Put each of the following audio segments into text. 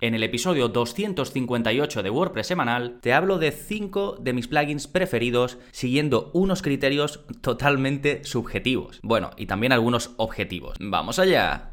En el episodio 258 de WordPress semanal te hablo de 5 de mis plugins preferidos siguiendo unos criterios totalmente subjetivos. Bueno, y también algunos objetivos. ¡Vamos allá!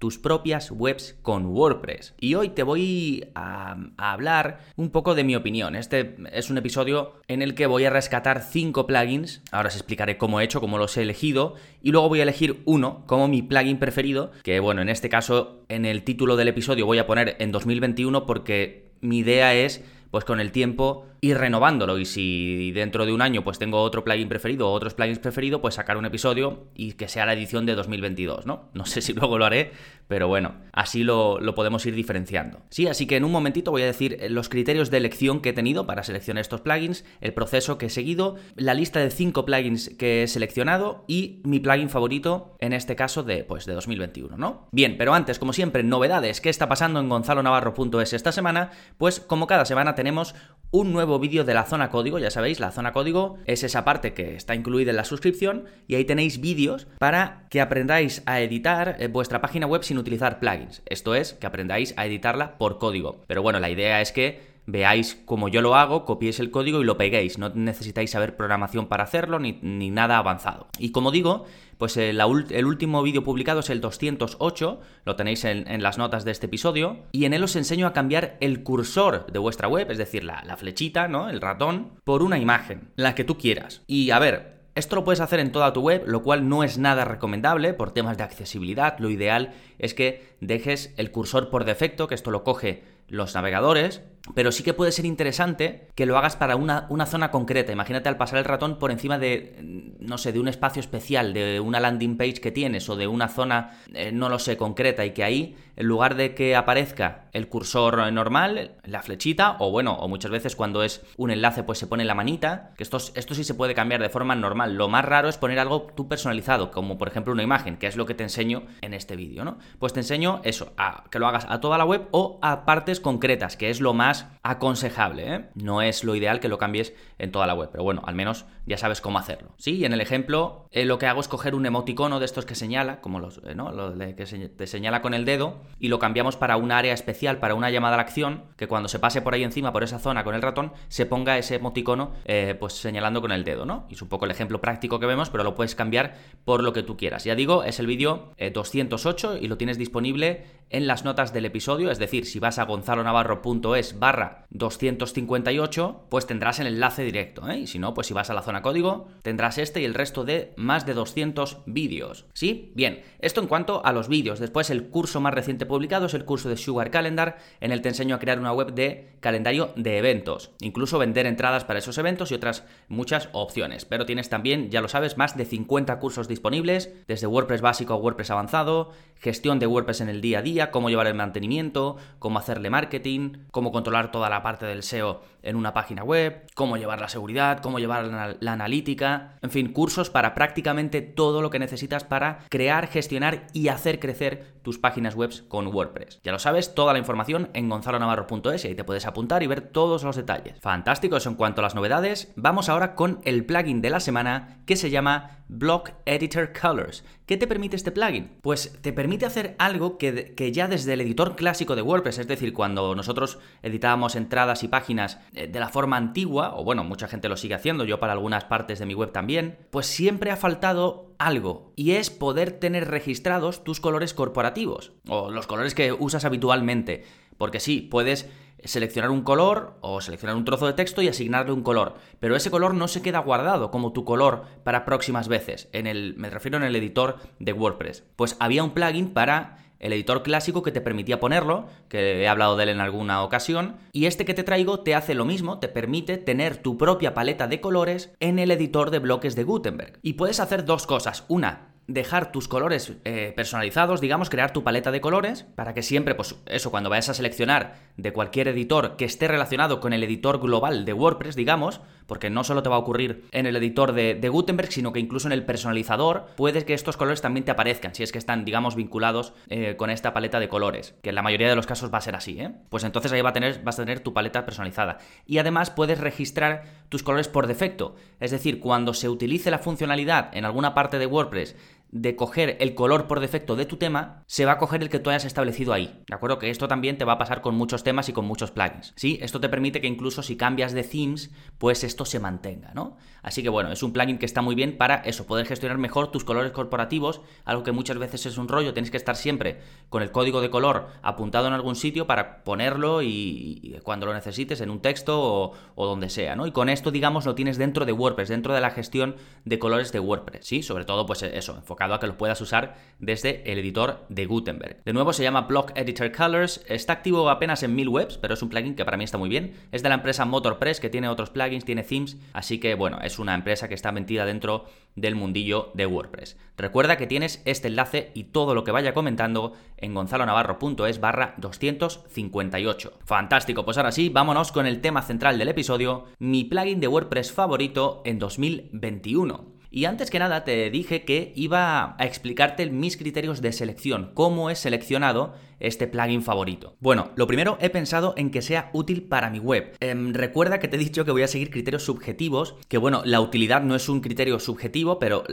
tus propias webs con WordPress. Y hoy te voy a, hablar un poco de mi opinión. Este es un episodio en el que voy a rescatar cinco plugins. Ahora os explicaré cómo he hecho, cómo los he elegido. Y luego voy a elegir uno como mi plugin preferido. Que bueno, en este caso, en el título del episodio voy a poner en 2021 porque mi idea es pues con el tiempo ir renovándolo y si dentro de un año pues tengo otro plugin preferido o otros plugins preferidos, pues sacar un episodio y que sea la edición de 2022, ¿no? No sé si luego lo haré, pero bueno, así lo, podemos ir diferenciando. Sí, así que en un momentito voy a decir los criterios de elección que he tenido para seleccionar estos plugins, el proceso que he seguido, la lista de 5 plugins que he seleccionado y mi plugin favorito en este caso de, pues, de 2021, ¿no? Bien, pero antes, como siempre, novedades, ¿qué está pasando en gonzalonavarro.es esta semana? Pues como cada semana tenemos un nuevo vídeo de la zona código, ya sabéis, la zona código es esa parte que está incluida en la suscripción y ahí tenéis vídeos para que aprendáis a editar eh, vuestra página web sin utilizar plugins. Esto es, que aprendáis a editarla por código. Pero bueno, la idea es que veáis cómo yo lo hago, copiéis el código y lo peguéis. No necesitáis saber programación para hacerlo ni, nada avanzado. Y como digo, pues el, último vídeo publicado es el 208, lo tenéis en, las notas de este episodio, y en él os enseño a cambiar el cursor de vuestra web, es decir, la, la flechita, ¿no? El ratón, por una imagen, la que tú quieras. Y a ver, esto lo puedes hacer en toda tu web, lo cual no es nada recomendable por temas de accesibilidad. Lo ideal es que dejes el cursor por defecto, que esto lo coge los navegadores, pero sí que puede ser interesante que lo hagas para una, una, zona concreta. Imagínate al pasar el ratón por encima de, no sé, de un espacio especial, de una landing page que tienes o de una zona, eh, no lo sé, concreta y que ahí, en lugar de que aparezca el cursor normal, la flechita, o bueno, o muchas veces cuando es un enlace pues se pone la manita, que esto, esto sí se puede cambiar de forma normal. Lo más raro es poner algo tú personalizado, como por ejemplo una imagen, que es lo que te enseño en este vídeo, ¿no? Pues te enseño eso, a que lo hagas a toda la web o a partes concretas, que es lo más aconsejable. ¿eh? No es lo ideal que lo cambies en toda la web, pero bueno, al menos ya sabes cómo hacerlo. Sí, en el ejemplo eh, lo que hago es coger un emoticono de estos que señala, como los, eh, ¿no? Que te señala con el dedo, y lo cambiamos para un área especial, para una llamada a la acción, que cuando se pase por ahí encima, por esa zona con el ratón, se ponga ese emoticono pues señalando con el dedo, ¿no? Y es un poco el ejemplo práctico que vemos, pero lo puedes cambiar por lo que tú quieras. Ya digo, es el vídeo 208 y lo tienes disponible en las notas del episodio, es decir, si vas a gonzalonavarro.es barra 258, pues tendrás el enlace directo, ¿eh? y si no, pues si vas a la zona código, tendrás este y el resto de más de 200 vídeos. ¿Sí? Bien, esto en cuanto a los vídeos. Después el curso más reciente publicado es el curso de Sugar Calendar, en el te enseño a crear una web de calendario de eventos, incluso vender entradas para esos eventos y otras muchas opciones. Pero tienes también, ya lo sabes, más de 50 cursos disponibles, desde WordPress básico a WordPress avanzado, gestión de WordPress en el día a día, cómo llevar el mantenimiento, cómo hacerle marketing, cómo controlar toda la parte del SEO en una página web, cómo llevar la seguridad, cómo llevar la, analítica, en fin, cursos para prácticamente todo lo que necesitas para crear, gestionar y hacer crecer tus páginas web con WordPress. Ya lo sabes, toda la información en gonzalonavarro.es y te puedes apuntar y ver todos los detalles. Fantástico eso en cuanto a las novedades. Vamos ahora con el plugin de la semana que se llama Block Editor Colors. ¿Qué te permite este plugin? Pues te permite hacer algo que, que, ya desde el editor clásico de WordPress, es decir, cuando nosotros editábamos entradas y páginas eh, de la forma antigua, o bueno, mucha gente lo sigue haciendo, yo para algunas partes de mi web también, pues siempre ha faltado algo, y es poder tener registrados tus colores corporativos, o los colores que usas habitualmente. Porque sí, puedes seleccionar un color o seleccionar un trozo de texto y asignarle un color, pero ese color no se queda guardado como tu color para próximas veces. En el, me refiero en el editor de WordPress. Pues había un plugin para el editor clásico que te permitía ponerlo, que he hablado de él en alguna ocasión, y este que te traigo te hace lo mismo, te permite tener tu propia paleta de colores en el editor de bloques de Gutenberg. Y puedes hacer dos cosas. Una, dejar tus colores eh, personalizados, digamos, crear tu paleta de colores, para que siempre, pues eso, cuando vayas a seleccionar de cualquier editor que esté relacionado con el editor global de WordPress, digamos, porque no solo te va a ocurrir en el editor de, Gutenberg, sino que incluso en el personalizador puedes que estos colores también te aparezcan, si es que están, digamos, vinculados eh, con esta paleta de colores, que en la mayoría de los casos va a ser así, ¿eh? Pues entonces ahí va a tener, vas a tener tu paleta personalizada. Y además puedes registrar tus colores por defecto, es decir, cuando se utilice la funcionalidad en alguna parte de WordPress de coger el color por defecto de tu tema, se va a coger el que tú hayas establecido ahí. ¿De acuerdo? Que esto también te va a pasar con muchos temas y con muchos plugins. ¿Sí? Esto te permite que incluso si cambias de themes, pues esto se mantenga, ¿no? Así que bueno, es un plugin que está muy bien para eso, poder gestionar mejor tus colores corporativos, algo que muchas veces es un rollo, tienes que estar siempre con el código de color apuntado en algún sitio para ponerlo y, cuando lo necesites en un texto o, donde sea, ¿no? Y con esto, digamos, lo tienes dentro de WordPress, dentro de la gestión de colores de WordPress, ¿sí? Sobre todo, pues eso, enfocado a que lo puedas usar desde el editor de Gutenberg. De nuevo se llama Block Editor Colors, está activo apenas en mil webs, pero es un plugin que para mí está muy bien. Es de la empresa MotorPress que tiene otros plugins, tiene themes, así que bueno, es una empresa que está metida dentro del mundillo de WordPress. Recuerda que tienes este enlace y todo lo que vaya comentando en gonzalonavarro.es barra 258. Fantástico, pues ahora sí, vámonos con el tema central del episodio, mi plugin de WordPress favorito en 2021. Y antes que nada te dije que iba a explicarte mis criterios de selección, cómo he seleccionado este plugin favorito? Bueno, lo primero he pensado en que sea útil para mi web. Em, recuerda que te he dicho que voy a seguir criterios subjetivos, que bueno, la utilidad no es un criterio subjetivo, pero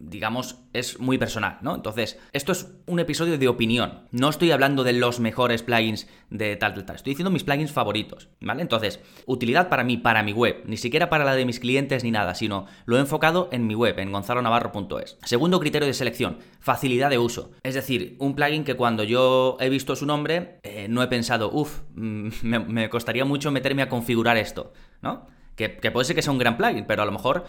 digamos es muy personal, ¿no? Entonces, esto es un episodio de opinión. No estoy hablando de los mejores plugins de tal, tal, tal. Estoy diciendo mis plugins favoritos, ¿vale? Entonces, utilidad para mí, para mi web, ni siquiera para la de mis clientes ni nada, sino lo he enfocado en mi web, en gonzalonavarro.es. Segundo criterio de selección, facilidad de uso. Es decir, un plugin que cuando yo he visto su nombre, eh, no he pensado, uff, mm, me, costaría mucho meterme a configurar esto, ¿no? Que, puede ser que sea un gran plugin, pero a lo mejor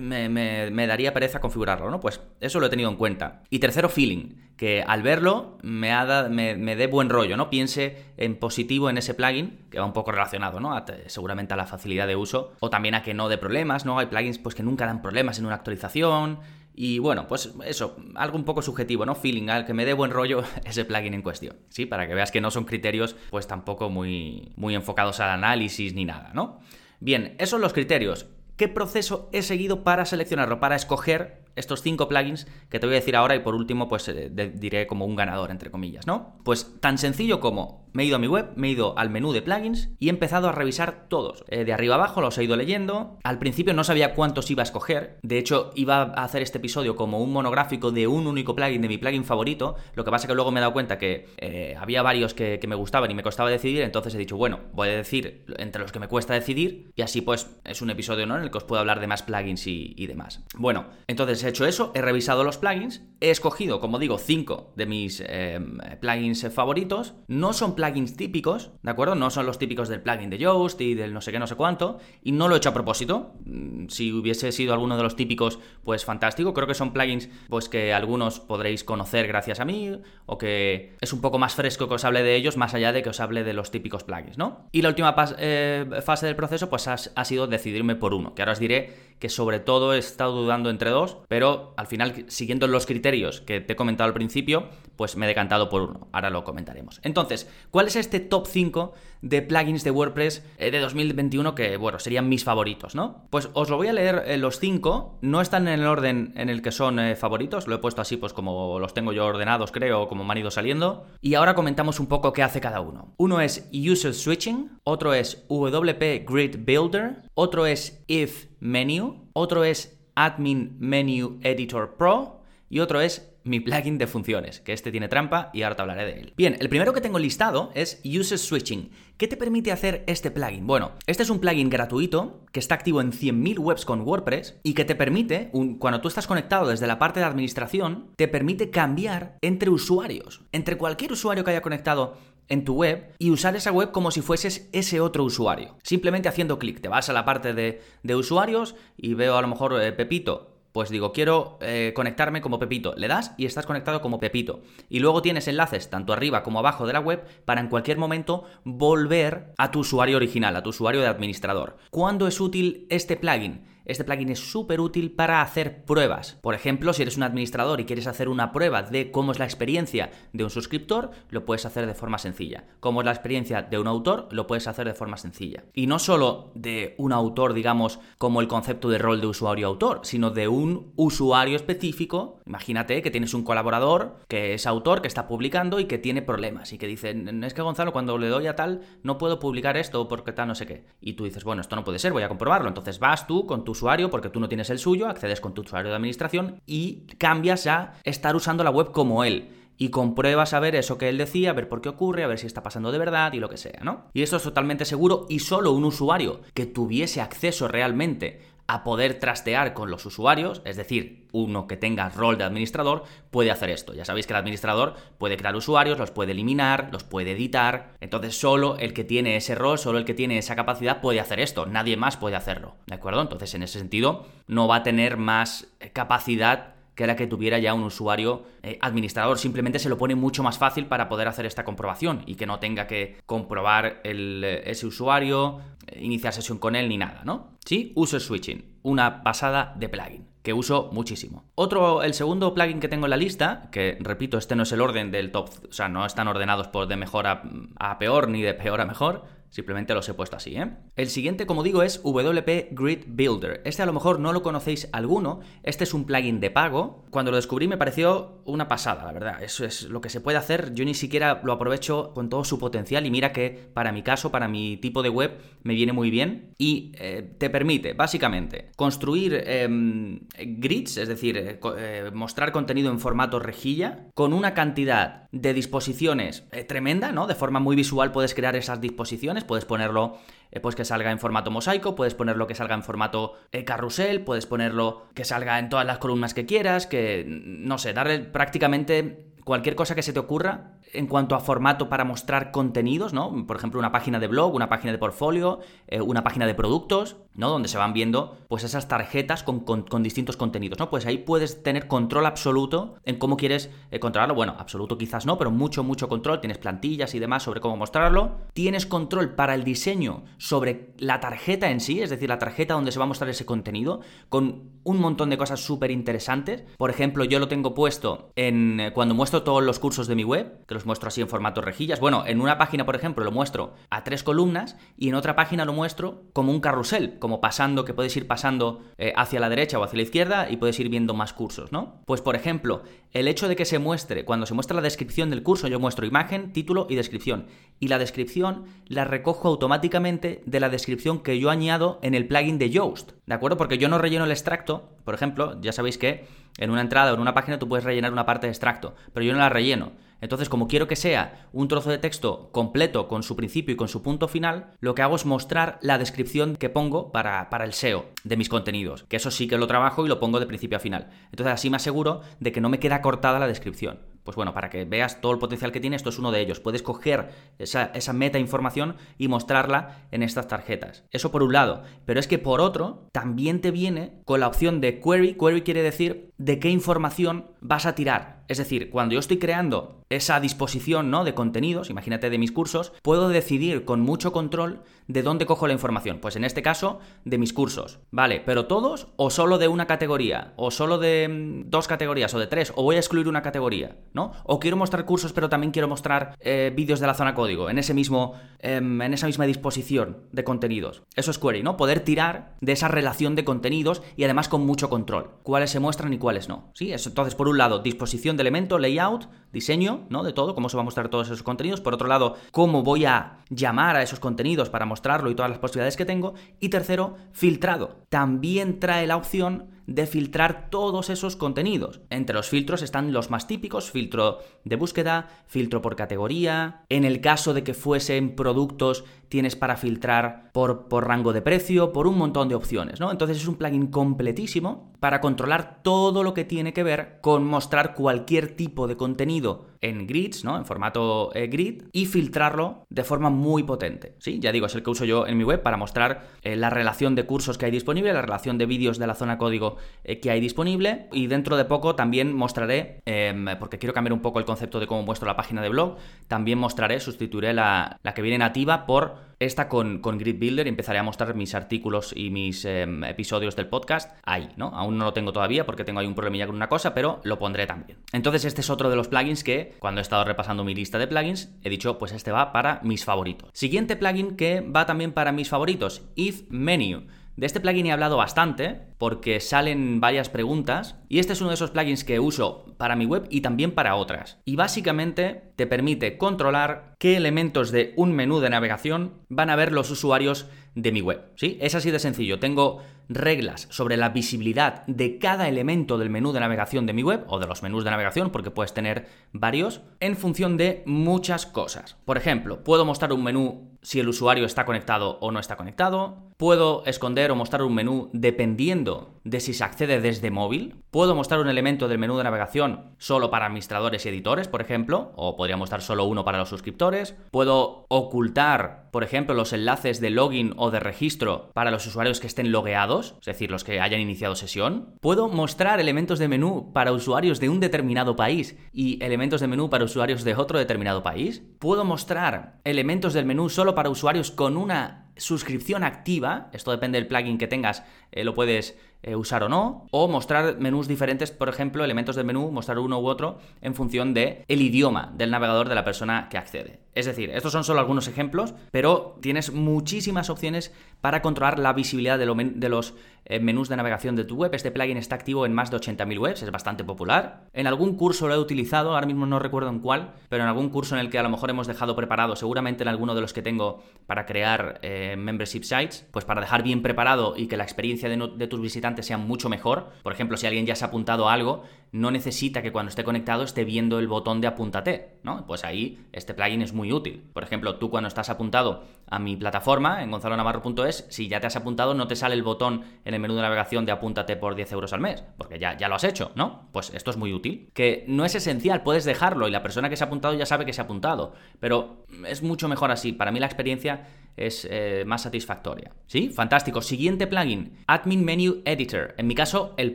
me, daría pereza configurarlo, ¿no? Pues eso lo he tenido en cuenta. Y tercero, feeling, que al verlo me, dé buen rollo, ¿no? Piense en positivo en ese plugin, que va un poco relacionado, ¿no? seguramente a la facilidad de uso, o también a que no dé problemas, ¿no? Hay plugins pues que nunca dan problemas en una actualización, y bueno, pues eso, algo un poco subjetivo, ¿no? Feeling, al que me dé buen rollo ese plugin en cuestión, ¿sí? Para que veas que no son criterios, pues tampoco muy, muy enfocados al análisis ni nada, ¿no? Bien, esos son los criterios. ¿Qué proceso he seguido para seleccionarlo, para escoger estos cinco plugins que te voy a decir ahora y por último pues eh, diré como un ganador entre comillas, ¿no? Pues tan sencillo como me he ido a mi web, me he ido al menú de plugins y he empezado a revisar todos. Eh, de arriba abajo los he ido leyendo. Al principio no sabía cuántos iba a escoger. De hecho, iba a hacer este episodio como un monográfico de un único plugin, de mi plugin favorito. Lo que pasa que luego me he dado cuenta que eh, había varios que, me gustaban y me costaba decidir. Entonces he dicho, bueno, voy a decir entre los que me cuesta decidir. Y así pues es un episodio ¿no? en el que os puedo hablar de más plugins y, y demás. Bueno, entonces hecho eso, he revisado los plugins, he escogido, como digo, 5 de mis em, plugins favoritos. No son plugins típicos, ¿de acuerdo? No son los típicos del plugin de Yoast y del no sé qué, no sé cuánto. Y no lo he hecho a propósito. Mm, si hubiese sido alguno de los típicos, pues fantástico. Creo que son plugins pues que algunos podréis conocer gracias a mí, o que es un poco más fresco que os hable de ellos, más allá de que os hable de los típicos plugins, ¿no? Y la última eh, fase del proceso, pues ha sido decidirme por uno, que ahora os diré que sobre todo he estado dudando entre dos, pero al final, siguiendo los criterios que te he comentado al principio, pues me he decantado por uno. Ahora lo comentaremos. Entonces, ¿cuál es este top 5 de plugins de WordPress eh, de 2021 que, bueno, serían mis favoritos, ¿no? Pues os lo voy a leer eh, los 5, no están en el orden en el que son eh, favoritos, lo he puesto así pues como los tengo yo ordenados, creo, como me han ido saliendo. Y ahora comentamos un poco qué hace cada uno. Uno es User Switching, otro es WP Grid Builder, otro es If Menu, otro es Admin Menu Editor Pro y otro es mi plugin de funciones, que este tiene trampa y ahora te hablaré de él. Bien, el primero que tengo listado es User Switching. ¿Qué te permite hacer este plugin? Bueno, este es un plugin gratuito que está activo en 100.000 webs con WordPress y que te permite, cuando tú estás conectado desde la parte de administración, te permite cambiar entre usuarios, entre cualquier usuario que haya conectado en tu web y usar esa web como si fueses ese otro usuario. Simplemente haciendo clic, te vas a la parte de, usuarios y veo a lo mejor eh, Pepito. Pues digo, quiero eh, conectarme como Pepito. Le das y estás conectado como Pepito. Y luego tienes enlaces tanto arriba como abajo de la web para en cualquier momento volver a tu usuario original, a tu usuario de administrador. ¿Cuándo es útil este plugin? Este plugin es súper útil para hacer pruebas. Por ejemplo, si eres un administrador y quieres hacer una prueba de cómo es la experiencia de un suscriptor, lo puedes hacer de forma sencilla. Cómo es la experiencia de un autor, lo puedes hacer de forma sencilla. Y no solo de un autor, digamos, como el concepto de rol de usuario-autor, sino de un usuario específico. Imagínate que tienes un colaborador que es autor, que está publicando y que tiene problemas y que dice, es que Gonzalo, cuando le doy a tal, no puedo publicar esto porque tal, no sé qué. Y tú dices, bueno, esto no puede ser, voy a comprobarlo. Entonces vas tú con tu usuario, porque tú no tienes el suyo, accedes con tu usuario de administración y cambias a estar usando la web como él y compruebas a ver eso que él decía, a ver por qué ocurre, a ver si está pasando de verdad y lo que sea, ¿no? Y esto es totalmente seguro y solo un usuario que tuviese acceso realmente a poder trastear con los usuarios, es decir, uno que tenga rol de administrador, puede hacer esto. Ya sabéis que el administrador puede crear usuarios, los puede eliminar, los puede editar. Entonces solo el que tiene ese rol, solo el que tiene esa capacidad puede hacer esto. Nadie más puede hacerlo. ¿De acuerdo? Entonces en ese sentido no va a tener más capacidad que la que tuviera ya un usuario eh, administrador. Simplemente se lo pone mucho más fácil para poder hacer esta comprobación y que no tenga que comprobar eh, ese usuario, eh, iniciar sesión con él ni nada, ¿no? Sí, uso switching, una pasada de plugin que uso muchísimo. Otro, el segundo plugin que tengo en la lista, que repito, este no es el orden del top, o sea, no están ordenados por de mejor a peor ni de peor a mejor, Simplemente los he puesto así, ¿eh? El siguiente, como digo, es WP Grid Builder. Este a lo mejor no lo conocéis alguno. Este es un plugin de pago. Cuando lo descubrí me pareció una pasada, la verdad. Eso es lo que se puede hacer. Yo ni siquiera lo aprovecho con todo su potencial y mira que para mi caso, para mi tipo de web, me viene muy bien. Y eh, te permite, básicamente, construir em, grids, es decir, eh, eh, mostrar contenido en formato rejilla, con una cantidad de disposiciones tremenda, ¿no? De forma muy visual puedes crear esas disposiciones puedes ponerlo eh, pues que salga en formato mosaico, puedes ponerlo que salga en formato eh, carrusel, puedes ponerlo que salga en todas las columnas que quieras, que no sé, darle prácticamente cualquier cosa que se te ocurra en cuanto a formato para mostrar contenidos, ¿no? Por ejemplo, una página de blog, una página de portfolio, eh, una página de productos, ¿no? Donde se van viendo, pues, esas tarjetas con, distintos contenidos, ¿no? Pues ahí puedes tener control absoluto en cómo quieres eh, controlarlo. Bueno, absoluto quizás no, pero mucho, mucho control. Tienes plantillas y demás sobre cómo mostrarlo. Tienes control para el diseño sobre la tarjeta en sí, es decir, la tarjeta donde se va a mostrar ese contenido, con un montón de cosas súper interesantes. Por ejemplo, yo lo tengo puesto en eh, cuando todos los cursos de mi web, que los muestro así en formato rejillas. Bueno, en una página, por ejemplo, lo muestro a tres columnas y en otra página lo muestro como un carrusel, como pasando, que puedes ir pasando eh, hacia la derecha o hacia la izquierda y puedes ir viendo más cursos, ¿no? Pues, por ejemplo, el hecho de que se muestre, cuando se muestra la descripción del curso, yo muestro imagen, título y descripción. Y la descripción la recojo automáticamente de la descripción que yo añado en el plugin de Yoast, ¿de acuerdo? Porque yo no relleno el extracto, por ejemplo, ya sabéis que en una entrada o en una página tú puedes rellenar una parte de extracto, pero yo no la relleno. Entonces, como quiero que sea un trozo de texto completo con su principio y con su punto final, lo que hago es mostrar la descripción que pongo para, para, el SEO de mis contenidos, que eso sí que lo trabajo y lo pongo de principio a final. Entonces, así me aseguro de que no me queda cortada la descripción. Pues bueno, para que veas todo el potencial que tiene, esto es uno de ellos. Puedes coger esa, esa meta información y mostrarla en estas tarjetas. Eso por un lado. Pero es que por otro, también te viene con la opción de query. Query quiere decir de qué información vas a tirar. Es decir, cuando yo estoy creando esa disposición ¿no? de contenidos, imagínate de mis cursos, puedo decidir con mucho control de dónde cojo la información. Pues en este caso, de mis cursos. Vale, pero todos o solo de una categoría, o solo de mm, dos categorías, o de tres, o voy a excluir una categoría, ¿no? O quiero mostrar cursos, pero también quiero mostrar eh, vídeos de la zona código, en, ese mismo, em, en esa misma disposición de contenidos. Eso es query, ¿no? Poder tirar de esa relación de contenidos y además con mucho control. Cuáles se muestran y cuáles no. ¿Sí? Entonces, por un lado, disposición de elemento, layout, diseño, ¿no? De todo, cómo se va a mostrar todos esos contenidos. Por otro lado, cómo voy a llamar a esos contenidos para mostrarlo y todas las posibilidades que tengo. Y tercero, filtrado. También trae la opción de filtrar todos esos contenidos. Entre los filtros están los más típicos, filtro de búsqueda, filtro por categoría. En el caso de que fuesen productos, tienes para filtrar por, por rango de precio, por un montón de opciones, ¿no? Entonces es un plugin completísimo para controlar todo lo que tiene que ver con mostrar cualquier tipo de contenido en grids, ¿no? En formato eh, grid y filtrarlo de forma muy potente. Sí, ya digo, es el que uso yo en mi web para mostrar eh, la relación de cursos que hay disponible, la relación de vídeos de la zona código que hay disponible y dentro de poco también mostraré, em, porque quiero cambiar un poco el concepto de cómo muestro la página de blog, también mostraré, sustituiré la, la que viene nativa por esta con, con Grid Builder y empezaré a mostrar mis artículos y mis em, episodios del podcast ahí, ¿no? Aún no lo tengo todavía porque tengo ahí un problemilla con una cosa, pero lo pondré también. Entonces este es otro de los plugins que cuando he estado repasando mi lista de plugins he dicho pues este va para mis favoritos. Siguiente plugin que va también para mis favoritos, If Menu. De este plugin he hablado bastante porque salen varias preguntas y este es uno de esos plugins que uso para mi web y también para otras. Y básicamente te permite controlar qué elementos de un menú de navegación van a ver los usuarios de mi web. ¿Sí? Es así de sencillo. Tengo reglas sobre la visibilidad de cada elemento del menú de navegación de mi web o de los menús de navegación porque puedes tener varios en función de muchas cosas. Por ejemplo, puedo mostrar un menú si el usuario está conectado o no está conectado. Puedo esconder o mostrar un menú dependiendo de si se accede desde móvil. Puedo mostrar un elemento del menú de navegación solo para administradores y editores, por ejemplo, o podría mostrar solo uno para los suscriptores. Puedo ocultar, por ejemplo, los enlaces de login o de registro para los usuarios que estén logueados, es decir, los que hayan iniciado sesión. Puedo mostrar elementos de menú para usuarios de un determinado país y elementos de menú para usuarios de otro determinado país. Puedo mostrar elementos del menú solo para usuarios con una suscripción activa, esto depende del plugin que tengas, eh, lo puedes eh, usar o no, o mostrar menús diferentes, por ejemplo, elementos del menú, mostrar uno u otro en función de el idioma del navegador de la persona que accede. Es decir, estos son solo algunos ejemplos, pero tienes muchísimas opciones para controlar la visibilidad de, los menús de navegación de tu web. Este plugin está activo en más de 80.000 webs, es bastante popular. En algún curso lo he utilizado, ahora mismo no recuerdo en cuál, pero en algún curso en el que a lo mejor hemos dejado preparado, seguramente en alguno de los que tengo para crear eh, membership sites, pues para dejar bien preparado y que la experiencia de, de tus visitantes sea mucho mejor. Por ejemplo, si alguien ya se ha apuntado a algo, no necesita que cuando esté conectado esté viendo el botón de apúntate, ¿no? Pues ahí este plugin es muy útil. Por ejemplo, tú cuando estás apuntado a mi plataforma en gonzalonavarro.es, si ya te has apuntado, no te sale el botón en el menú de navegación de apúntate por 10 euros al mes, porque ya, ya lo has hecho, ¿no? Pues esto es muy útil. Que no es esencial, puedes dejarlo y la persona que se ha apuntado ya sabe que se ha apuntado, pero es mucho mejor así. Para mí la experiencia es eh, más satisfactoria. ¿Sí? Fantástico. Siguiente plugin, Admin Menu Editor. En mi caso, el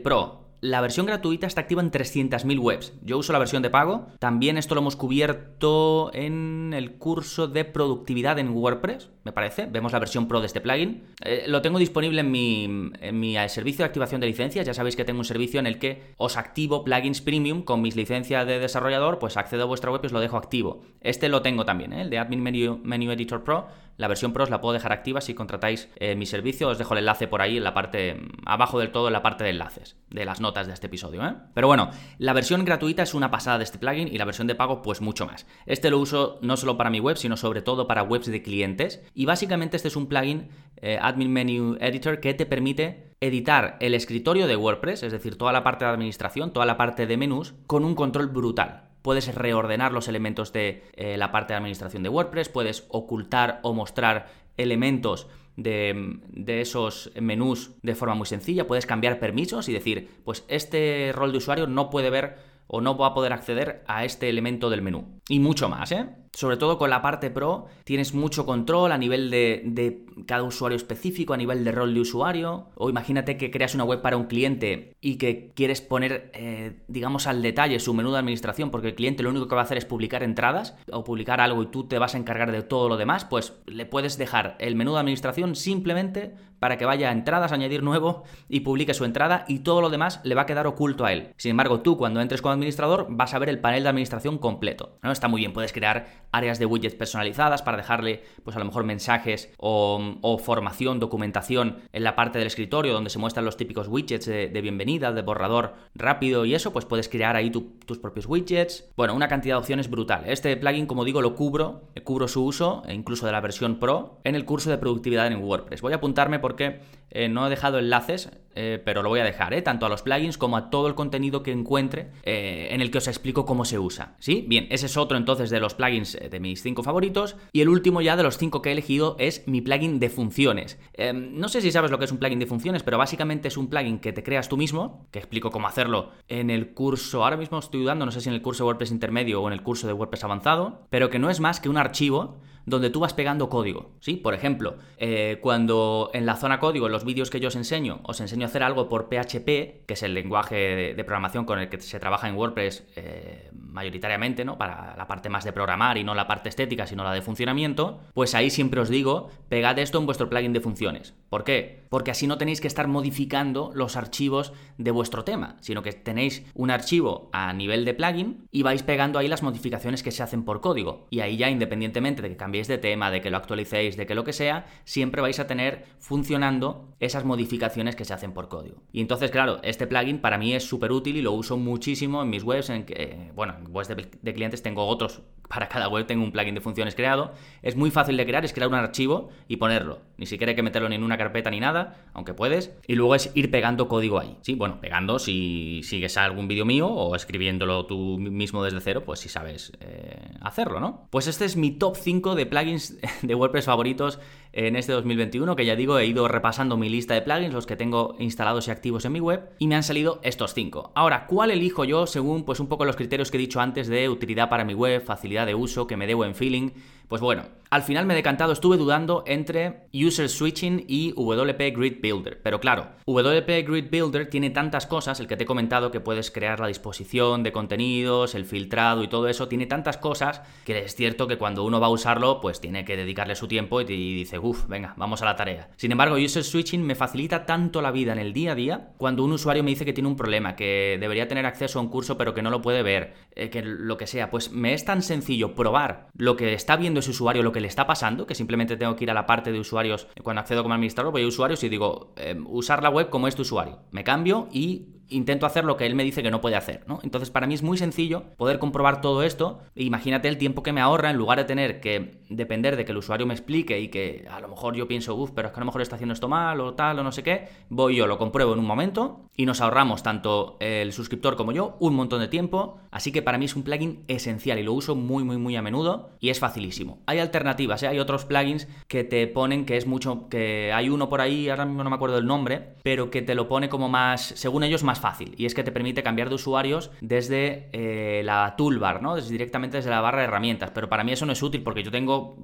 Pro. La versión gratuita está activa en 300.000 webs. Yo uso la versión de pago. También esto lo hemos cubierto en el curso de productividad en WordPress, me parece. Vemos la versión pro de este plugin. Eh, lo tengo disponible en mi, eh, servicio de activación de licencias. Ya sabéis que tengo un servicio en el que os activo plugins premium con mis licencias de desarrollador, pues accedo a vuestra web y os lo dejo activo. Este lo tengo también, ¿eh? el de Admin Menu Editor Pro. La versión Pro os la puedo dejar activa si contratáis mi servicio. Os dejo el enlace por ahí en la parte, abajo del todo, en la parte de enlaces, de las notas de este episodio. ¿eh? Pero bueno, la versión gratuita es una pasada de este plugin y la versión de pago pues mucho más. Este lo uso no solo para mi web, sino sobre todo para webs de clientes. Y básicamente este es un plugin eh, Admin Menu Editor que te permite editar el escritorio de WordPress, es decir, toda la parte de administración, toda la parte de menús, con un control brutal puedes reordenar los elementos de eh, la parte de administración de WordPress, puedes ocultar o mostrar elementos de, esos menús de forma muy sencilla. Puedes cambiar permisos y decir, pues este rol de usuario no puede ver o no va a poder acceder a este elemento del menú. Y mucho más, ¿eh? sobre todo con la parte pro, tienes mucho control a nivel de, cada usuario específico, a nivel de rol de usuario. O imagínate que creas una web para un cliente y que quieres poner, eh, digamos, al detalle su menú de administración, porque el cliente lo único que va a hacer es publicar entradas o publicar algo y tú te vas a encargar de todo lo demás, pues le puedes dejar el menú de administración simplemente para que vaya a entradas, añadir nuevo y publique su entrada y todo lo demás le va a quedar oculto a él. Sin embargo, tú cuando entres como administrador vas a ver el panel de administración completo. ¿no? Está muy bien, puedes crear áreas de widgets personalizadas para dejarle, pues a lo mejor mensajes o, formación, documentación en la parte del escritorio donde se muestran los típicos widgets de, bienvenida, de borrador rápido y eso, pues puedes crear ahí tus propios widgets. Bueno, una cantidad de opciones brutal. Este plugin, como digo, lo cubro, cubro su uso, e incluso de la versión Pro, en el curso de productividad en WordPress. Voy a apuntarme porque eh, no he dejado enlaces, eh, pero lo voy a dejar, ¿eh? tanto a los plugins como a todo el contenido que encuentre en el que os explico cómo se usa. ¿Sí? Bien, ese es otro entonces de los plugins de mis cinco favoritos. Y el último ya de los cinco que he elegido es mi plugin de funciones. Em, no sé si sabes lo que es un plugin de funciones, pero básicamente es un plugin que te creas tú mismo, que explico cómo hacerlo en el curso, ahora mismo estoy dudando, no sé si en el curso de WordPress intermedio o en el curso de WordPress avanzado, pero que no es más que un archivo donde tú vas pegando código, ¿sí? Por ejemplo, eh, cuando en la zona código, en los vídeos que yo os enseño, os enseño a hacer algo por PHP, que es el lenguaje de, programación con el que se trabaja en WordPress eh, mayoritariamente, ¿no? Para la parte más de programar y no la parte estética, sino la de funcionamiento, pues ahí siempre os digo, pegad esto en vuestro plugin de funciones. ¿Por qué? Porque así no tenéis que estar modificando los archivos de vuestro tema, sino que tenéis un archivo a nivel de plugin y vais pegando ahí las modificaciones que se hacen por código. Y ahí ya, independientemente de que cambiéis de tema, de que lo actualicéis, de que lo que sea, siempre vais a tener funcionando esas modificaciones que se hacen por código. Y entonces, claro, este plugin para mí es súper útil y lo uso muchísimo en mis webs, en que, bueno, en webs de clientes tengo otros para cada web tengo un plugin de funciones creado. Es muy fácil de crear, es crear un archivo y ponerlo. Ni siquiera hay que meterlo ni en una carpeta ni nada, aunque puedes. Y luego es ir pegando código ahí. Sí, bueno, pegando si sigues algún vídeo mío o escribiéndolo tú mismo desde cero, pues si sabes eh, hacerlo, ¿no? Pues este es mi top 5 de plugins de WordPress favoritos en este 2021, que ya digo, he ido repasando mi lista de plugins, los que tengo instalados y activos en mi web, y me han salido estos 5. Ahora, ¿cuál elijo yo según pues un poco los criterios que he dicho antes de utilidad para mi web, facilidad de uso, que me dé buen feeling? Pues bueno, al final me he decantado, estuve dudando entre User Switching y WP Grid Builder. Pero claro, WP Grid Builder tiene tantas cosas, el que te he comentado que puedes crear la disposición de contenidos, el filtrado y todo eso, tiene tantas cosas que es cierto que cuando uno va a usarlo, pues tiene que dedicarle su tiempo y, dice, uff, venga, vamos a la tarea. Sin embargo, User Switching me facilita tanto la vida en el día a día cuando un usuario me dice que tiene un problema, que debería tener acceso a un curso pero que no lo puede ver, eh, que lo que sea, pues me es tan sencillo probar lo que está viendo ese usuario, lo que le está pasando, que simplemente tengo que ir a la parte de usuarios, cuando accedo como administrador, voy a usuarios y digo, em, usar la web como este usuario. Me cambio y intento hacer lo que él me dice que no puede hacer, ¿no? Entonces para mí es muy sencillo poder comprobar todo esto. Imagínate el tiempo que me ahorra en lugar de tener que depender de que el usuario me explique y que a lo mejor yo pienso, uff, pero es que a lo mejor está haciendo esto mal o tal o no sé qué. Voy yo, lo compruebo en un momento y nos ahorramos tanto el suscriptor como yo un montón de tiempo. Así que para mí es un plugin esencial y lo uso muy, muy, muy a menudo y es facilísimo. Hay alternativas, ¿eh? hay otros plugins que te ponen que es mucho, que hay uno por ahí, ahora mismo no me acuerdo del nombre, pero que te lo pone como más, según ellos, más fácil. Y es que te permite cambiar de usuarios desde eh, la toolbar, ¿no? Directamente desde la barra de herramientas. Pero para mí eso no es útil porque yo tengo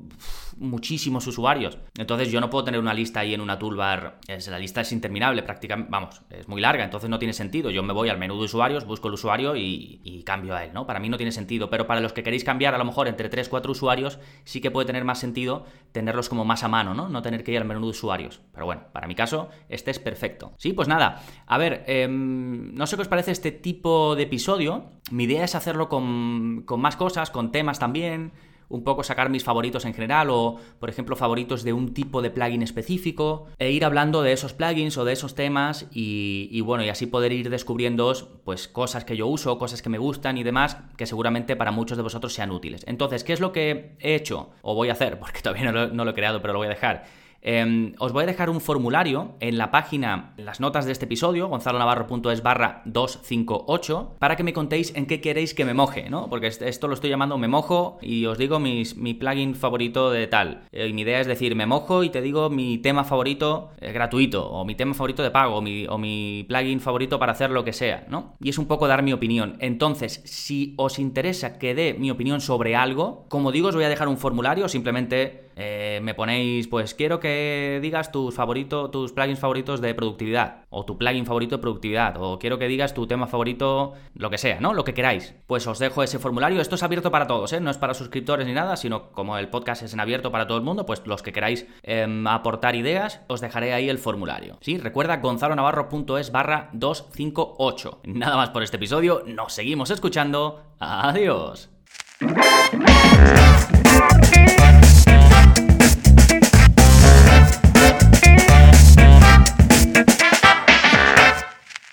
muchísimos usuarios. Entonces yo no puedo tener una lista ahí en una toolbar. Es, la lista es interminable, prácticamente, vamos, es muy larga, entonces no tiene sentido. Yo me voy al menú de usuarios, busco el usuario y, cambio a él, ¿no? Para mí no tiene sentido. Pero para los que queréis cambiar a lo mejor entre 3, 4 usuarios, sí que puede tener más sentido tenerlos como más a mano, ¿no? No tener que ir al menú de usuarios. Pero bueno, para mi caso, este es perfecto. Sí, pues nada. A ver, em, no sé qué os parece este tipo de episodio. Mi idea es hacerlo con, con más cosas, con temas también un poco sacar mis favoritos en general o, por ejemplo, favoritos de un tipo de plugin específico e ir hablando de esos plugins o de esos temas y, bueno, y así poder ir descubriendo pues cosas que yo uso, cosas que me gustan y demás que seguramente para muchos de vosotros sean útiles. Entonces, ¿qué es lo que he hecho o voy a hacer? Porque todavía no lo he creado, pero lo voy a dejar Em, os voy a dejar un formulario en la página, en las notas de este episodio, gonzalonavarro.es barra 258, para que me contéis en qué queréis que me moje, ¿no? Porque esto lo estoy llamando me mojo y os digo mi plugin favorito de tal. Eh, y mi idea es decir, me mojo y te digo mi tema favorito eh, gratuito, o mi tema favorito de pago, o mi, o mi plugin favorito para hacer lo que sea, ¿no? Y es un poco dar mi opinión. Entonces, si os interesa que dé mi opinión sobre algo, como digo, os voy a dejar un formulario, simplemente eh, me ponéis, pues quiero que digas tus favoritos, tus plugins favoritos de productividad, o tu plugin favorito de productividad, o quiero que digas tu tema favorito, lo que sea, ¿no? Lo que queráis. Pues os dejo ese formulario. Esto es abierto para todos, ¿eh? No es para suscriptores ni nada, sino como el podcast es en abierto para todo el mundo, pues los que queráis em, aportar ideas, os dejaré ahí el formulario. Sí, recuerda gonzalonavarro.es barra 258. Nada más por este episodio, nos seguimos escuchando. Adiós.